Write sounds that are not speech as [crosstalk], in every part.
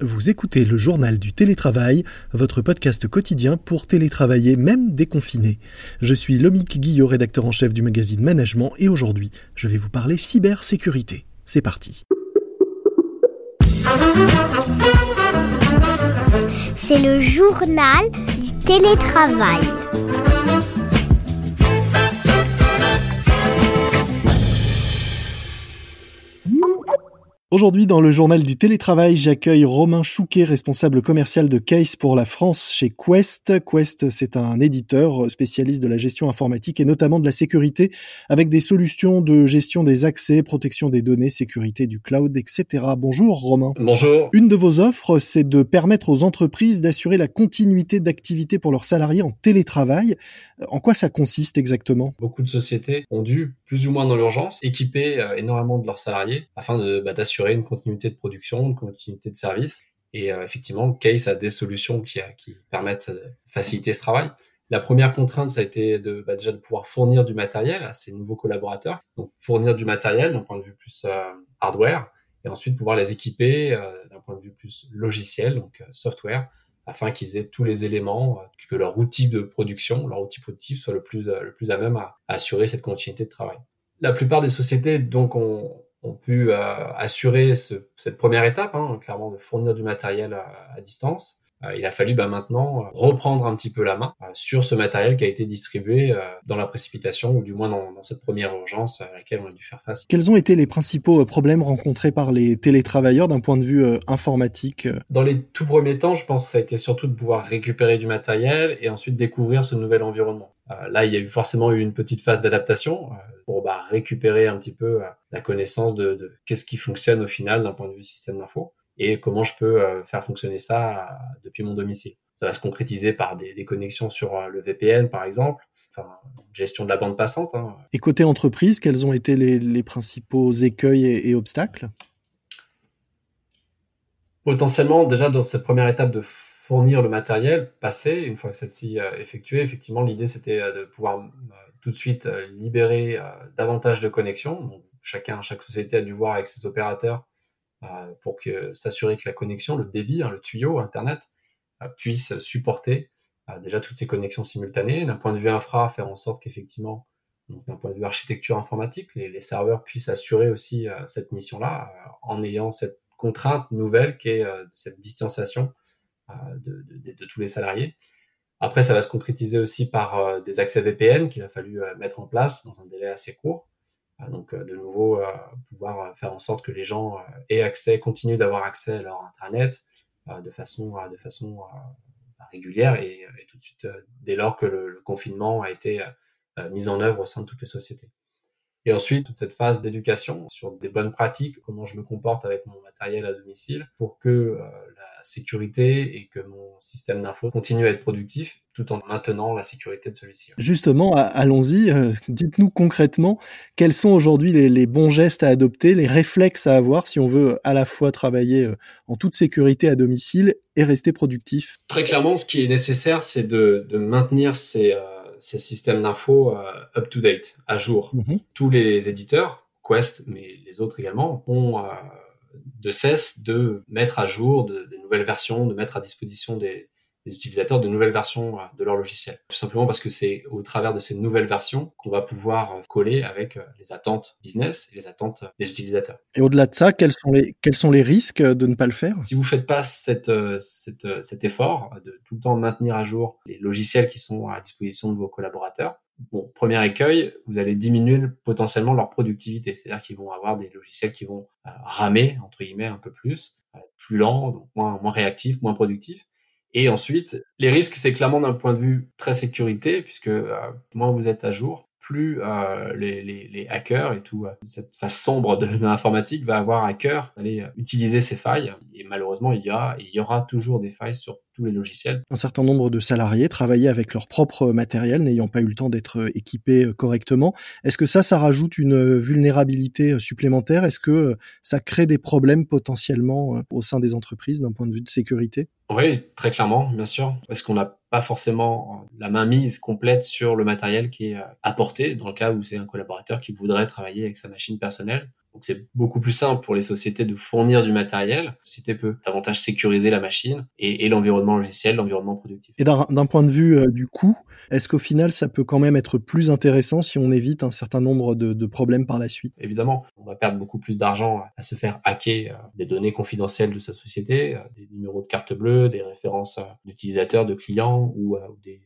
Vous écoutez le journal du télétravail, votre podcast quotidien pour télétravailler même déconfiné. Je suis Lomique Guillot, rédacteur en chef du magazine Management, et aujourd'hui, je vais vous parler cybersécurité. C'est parti. C'est le journal du télétravail. Aujourd'hui, dans le journal du télétravail, j'accueille Romain Chouquet, responsable commercial de Case pour la France chez Quest. Quest, c'est un éditeur spécialiste de la gestion informatique et notamment de la sécurité avec des solutions de gestion des accès, protection des données, sécurité du cloud, etc. Bonjour Romain. Bonjour. Une de vos offres, c'est de permettre aux entreprises d'assurer la continuité d'activité pour leurs salariés en télétravail. En quoi ça consiste exactement? Beaucoup de sociétés ont dû, plus ou moins dans l'urgence, équiper euh, énormément de leurs salariés afin bah, d'assurer une continuité de production, une continuité de service. Et euh, effectivement, Case a des solutions qui, euh, permettent de faciliter ce travail. La première contrainte, ça a été bah, déjà de pouvoir fournir du matériel à ces nouveaux collaborateurs. Donc fournir du matériel d'un point de vue plus euh, hardware, et ensuite pouvoir les équiper d'un point de vue plus logiciel, donc software, afin qu'ils aient tous les éléments, que leur outil de production, leur outil productif soit le plus, le plus à même à, à assurer cette continuité de travail. La plupart des sociétés donc ont, ont pu euh, assurer ce, cette première étape, hein, clairement de fournir du matériel à, distance. Euh, il a fallu bah, maintenant reprendre un petit peu la main euh, sur ce matériel qui a été distribué dans la précipitation ou du moins dans, dans, cette première urgence à laquelle on a dû faire face. Quels ont été les principaux problèmes rencontrés par les télétravailleurs d'un point de vue informatique Dans les tout premiers temps, je pense que ça a été surtout de pouvoir récupérer du matériel et ensuite découvrir ce nouvel environnement. Euh, là, il y a eu forcément eu une petite phase d'adaptation euh, pour bah, récupérer un petit peu euh, la connaissance de, de qu'est-ce qui fonctionne au final d'un point de vue système d'info et comment je peux faire fonctionner ça depuis mon domicile. Ça va se concrétiser par des, des connexions sur le VPN, par exemple, enfin, gestion de la bande passante. Hein. Et côté entreprise, quels ont été les, les principaux écueils et, et obstacles? Potentiellement, déjà dans cette première étape de fournir le matériel passé, une fois que celle-ci est effectuée, effectivement, l'idée c'était euh, de pouvoir euh, tout de suite euh, libérer davantage de connexions. Chacun, chaque société a dû voir avec ses opérateurs pour s'assurer que la connexion, le débit, hein, le tuyau Internet puisse supporter déjà toutes ces connexions simultanées. D'un point de vue infra, faire en sorte qu'effectivement, d'un point de vue architecture informatique, les serveurs puissent assurer aussi cette mission-là en ayant cette contrainte nouvelle qui est cette distanciation de, de, tous les salariés. Après, ça va se concrétiser aussi par euh, des accès VPN qu'il a fallu euh, mettre en place dans un délai assez court. Euh, donc, de nouveau, pouvoir faire en sorte que les gens aient accès, continuent d'avoir accès à leur intranet de façon, façon régulière et, tout de suite dès lors que le confinement a été mis en œuvre au sein de toutes les sociétés. Et ensuite, toute cette phase d'éducation sur des bonnes pratiques, comment je me comporte avec mon matériel à domicile pour que euh, la sécurité et que mon système d'info continue à être productif tout en maintenant la sécurité de celui-ci. Justement, allons-y. Euh, dites-nous concrètement quels sont aujourd'hui les, les, bons gestes à adopter, les réflexes à avoir si on veut à la fois travailler euh, en toute sécurité à domicile et rester productif? Très clairement, ce qui est nécessaire, c'est de, de maintenir ces ces systèmes d'info euh, up-to-date, à jour. Mhm. Tous les éditeurs, Quest, mais les autres également, ont euh, de cesse de mettre à jour de, des nouvelles versions, de mettre à disposition des, des utilisateurs de nouvelles versions euh, de leur logiciel. Tout simplement parce que c'est au travers de ces nouvelles versions qu'on va pouvoir euh, coller avec euh, les attentes business et les attentes des utilisateurs. Et au-delà de ça, quels sont les, quels sont les risques de ne pas le faire? Si vous ne faites pas cette, cette, cet effort de tout le temps maintenir à jour les logiciels qui sont à disposition de vos collaborateurs, bon, premier écueil, vous allez diminuer potentiellement leur productivité. C'est-à-dire qu'ils vont avoir des logiciels qui vont ramer, entre guillemets, un peu plus, plus lents, donc moins, moins réactifs, moins productifs. Et ensuite, les risques, c'est clairement d'un point de vue très sécurité, puisque euh, moins vous êtes à jour, plus euh, les, hackers et tout euh, cette face sombre de, l'informatique va avoir à cœur d'aller utiliser ces failles. Et malheureusement, il y a il y aura toujours des failles sur tous les logiciels. Un certain nombre de salariés travaillaient avec leur propre matériel, n'ayant pas eu le temps d'être équipés correctement. Est-ce que ça, ça rajoute une vulnérabilité supplémentaire? Est-ce que ça crée des problèmes potentiellement au sein des entreprises d'un point de vue de sécurité? Oui, très clairement, bien sûr. Est-ce qu'on a pas forcément la main mise complète sur le matériel qui est euh, apporté dans le cas où c'est un collaborateur qui voudrait travailler avec sa machine personnelle. Donc c'est beaucoup plus simple pour les sociétés de fournir du matériel. La société peut davantage sécuriser la machine et, l'environnement logiciel, l'environnement productif. Et d'un point de vue euh, du coût, est-ce qu'au final ça peut quand même être plus intéressant si on évite un certain nombre de, problèmes par la suite? Évidemment, on va perdre beaucoup plus d'argent à se faire hacker euh, des données confidentielles de sa société, des numéros de carte bleue, des références d'utilisateurs, de clients ou des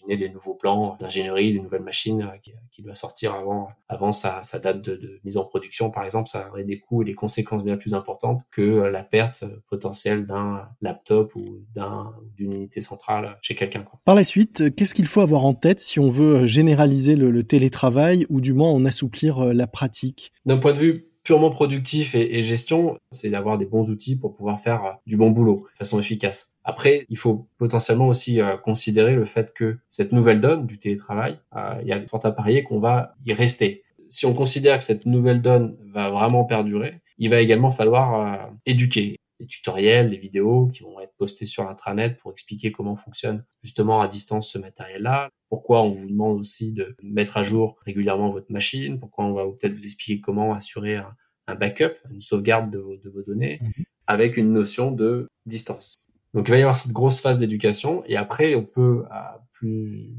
imaginer des nouveaux plans d'ingénierie, des nouvelles machines euh, qui, qui doivent sortir avant, avant sa, sa date de, de, mise en production, par exemple, ça aurait des coûts et des conséquences bien plus importantes que euh, la perte potentielle d'un laptop ou d'un, d'une unité centrale chez quelqu'un. Par la suite, qu'est-ce qu'il faut avoir en tête si on veut généraliser le, le télétravail ou du moins en assouplir euh, la pratique? D'un point de vue purement productif et, gestion, c'est d'avoir des bons outils pour pouvoir faire du bon boulot de façon efficace. Après, il faut potentiellement aussi euh, considérer le fait que cette nouvelle donne du télétravail, euh, il y a fort à parier qu'on va y rester. Si on considère que cette nouvelle donne va vraiment perdurer, il va également falloir euh, éduquer des tutoriels, des vidéos qui vont être postés sur l'intranet pour expliquer comment fonctionne justement à distance ce matériel-là, pourquoi on vous demande aussi de mettre à jour régulièrement votre machine, pourquoi on va peut-être vous expliquer comment assurer un, backup, une sauvegarde de vos, de vos données, mhm. avec une notion de distance? Donc il va y avoir cette grosse phase d'éducation et après on peut à plus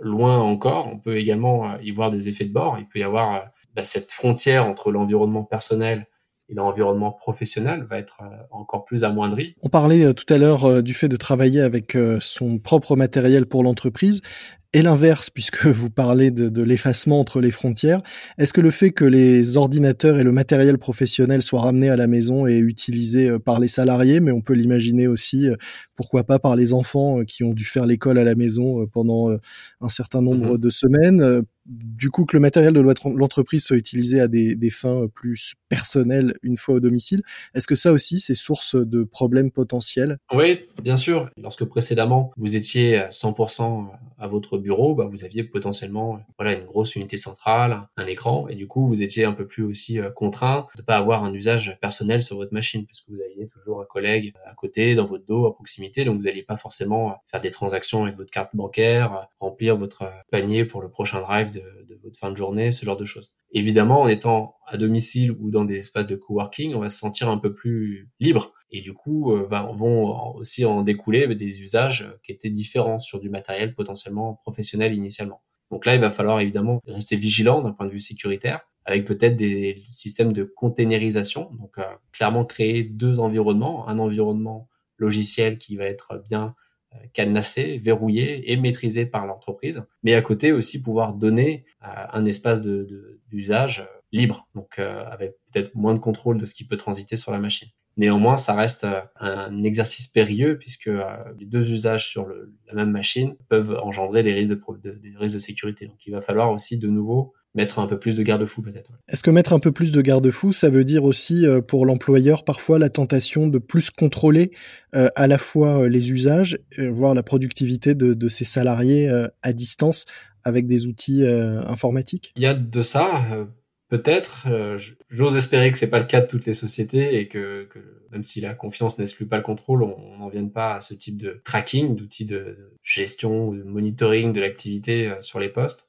loin encore, on peut également euh, y voir des effets de bord. Il peut y avoir euh, bah, cette frontière entre l'environnement personnel et l'environnement professionnel va être euh, encore plus amoindri. On parlait tout à l'heure du fait de travailler avec son propre matériel pour l'entreprise et l'inverse, puisque [laughs] vous parlez de, l'effacement entre les frontières. Est-ce que le fait que les ordinateurs et le matériel professionnel soient ramenés à la maison et utilisés euh, par les salariés, mais on peut l'imaginer aussi, euh, pourquoi pas par les enfants euh, qui ont dû faire l'école à la maison pendant un certain nombre mmh de semaines, du coup que le matériel de l'entreprise soit utilisé à des, des, fins plus personnelles une fois au domicile, est-ce que ça aussi c'est source de problèmes potentiels? Oui, bien sûr. Lorsque précédemment vous étiez à 100% à votre bureau, bah, vous aviez potentiellement voilà une grosse unité centrale, un écran, et du coup vous étiez un peu plus aussi euh, contraint de pas avoir un usage personnel sur votre machine parce que vous aviez toujours un collègue à côté, dans votre dos, à proximité, donc vous n'alliez pas forcément faire des transactions avec votre carte bancaire, remplir votre panier pour le prochain drive de votre fin de journée, ce genre de choses. Évidemment, en étant à domicile ou dans des espaces de coworking, on va se sentir un peu plus libre. Et du coup, euh, vont aussi en découler des usages qui étaient différents sur du matériel potentiellement professionnel initialement. Donc là, il va falloir évidemment rester vigilant d'un point de vue sécuritaire, avec peut-être des systèmes de containerisation. Donc euh, clairement créer deux environnements, un environnement logiciel qui va être bien euh, cadenassé, verrouillé et maîtrisé par l'entreprise, mais à côté aussi pouvoir donner euh, un espace d'usage de, euh, libre, donc avec peut-être moins de contrôle de ce qui peut transiter sur la machine. Néanmoins, ça reste un exercice périlleux puisque les deux usages sur la même machine peuvent engendrer des risques de, des risques de sécurité. Donc, il va falloir aussi de nouveau mettre un peu plus de garde-fous peut-être. Est-ce que mettre un peu plus de garde-fous, ça veut dire aussi euh, pour l'employeur parfois la tentation de plus contrôler euh, à la fois euh, les usages, voire la productivité de, ses salariés à distance avec des outils informatiques? Il y a de ça. Peut-être, j'ose espérer que c'est pas le cas de toutes les sociétés et que, même si la confiance n'exclut pas le contrôle, on n'en vienne pas à ce type de tracking, d'outils de gestion ou de monitoring de l'activité sur les postes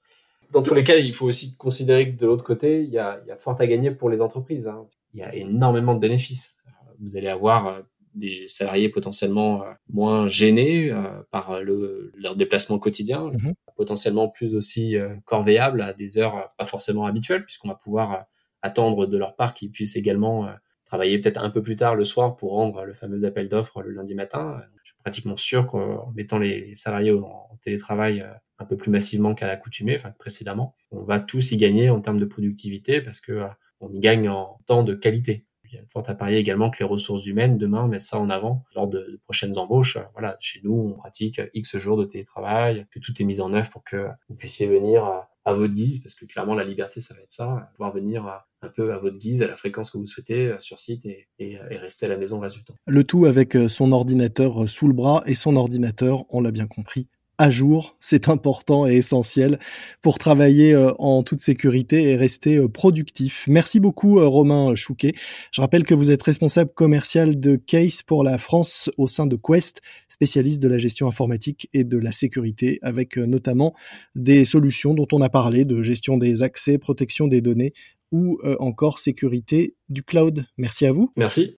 dans tous les cas, il faut aussi considérer que de l'autre côté, il y, a, il y a fort à gagner pour les entreprises. Hein. Il y a énormément de bénéfices. Vous allez avoir euh, des salariés potentiellement euh, moins gênés euh, par le, leur déplacement quotidien, mhm. potentiellement plus aussi corvéables à des heures pas forcément habituelles, puisqu'on va pouvoir attendre de leur part qu'ils puissent également travailler peut-être un peu plus tard le soir pour rendre le fameux appel d'offres le lundi matin. Pratiquement sûr qu'en mettant les salariés en télétravail un peu plus massivement qu'à l'accoutumée, précédemment. On va tous y gagner en termes de productivité parce que euh, on y gagne en temps de qualité. Il y a fort également que les ressources humaines demain mettent ça en avant lors de, prochaines embauches. Voilà, chez nous, on pratique X jours de télétravail, que tout est mis en œuvre pour que vous puissiez venir à, votre guise, parce que clairement la liberté, ça va être ça, pouvoir venir un peu à votre guise, à la fréquence que vous souhaitez euh, sur site et, et, rester à la maison le temps. Le tout avec euh, son ordinateur sous le bras et son ordinateur, on l'a bien compris, à jour. C'est important et essentiel pour travailler euh, en toute sécurité et rester euh, productif. Merci beaucoup, euh, Romain Chouquet. Je rappelle que vous êtes responsable commercial de Case pour la France au sein de Quest, spécialiste de la gestion informatique et de la sécurité, avec notamment des solutions dont on a parlé de gestion des accès, protection des données ou encore sécurité du cloud. Merci à vous. Merci.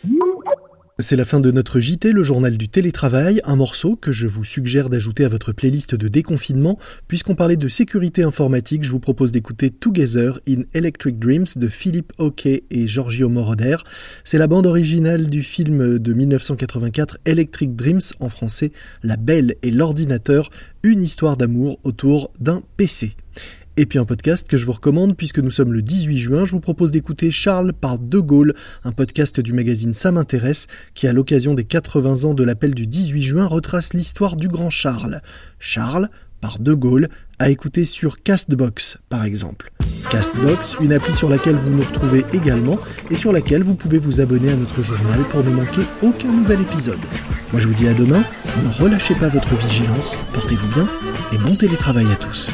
C'est la fin de notre JT, le journal du télétravail, un morceau que je vous suggère d'ajouter à votre playlist de déconfinement. Puisqu'on parlait de sécurité informatique, je vous propose d'écouter Together in Electric Dreams de Philippe Hockey et Giorgio Moroder. C'est la bande originale du film de 1984 Electric Dreams, en français La Belle et l'ordinateur, une histoire d'amour autour d'un PC. Et puis un podcast que je vous recommande puisque nous sommes le 18 juin, je vous propose d'écouter Charles par De Gaulle, un podcast du magazine Ça m'intéresse qui à l'occasion des 80 ans de l'appel du 18 juin retrace l'histoire du grand Charles. Charles par De Gaulle à écouter sur Castbox par exemple. Castbox, une appli sur laquelle vous nous retrouvez également et sur laquelle vous pouvez vous abonner à notre journal pour ne manquer aucun nouvel épisode. Moi je vous dis à demain, ne relâchez pas votre vigilance, portez-vous bien et bon télétravail à tous.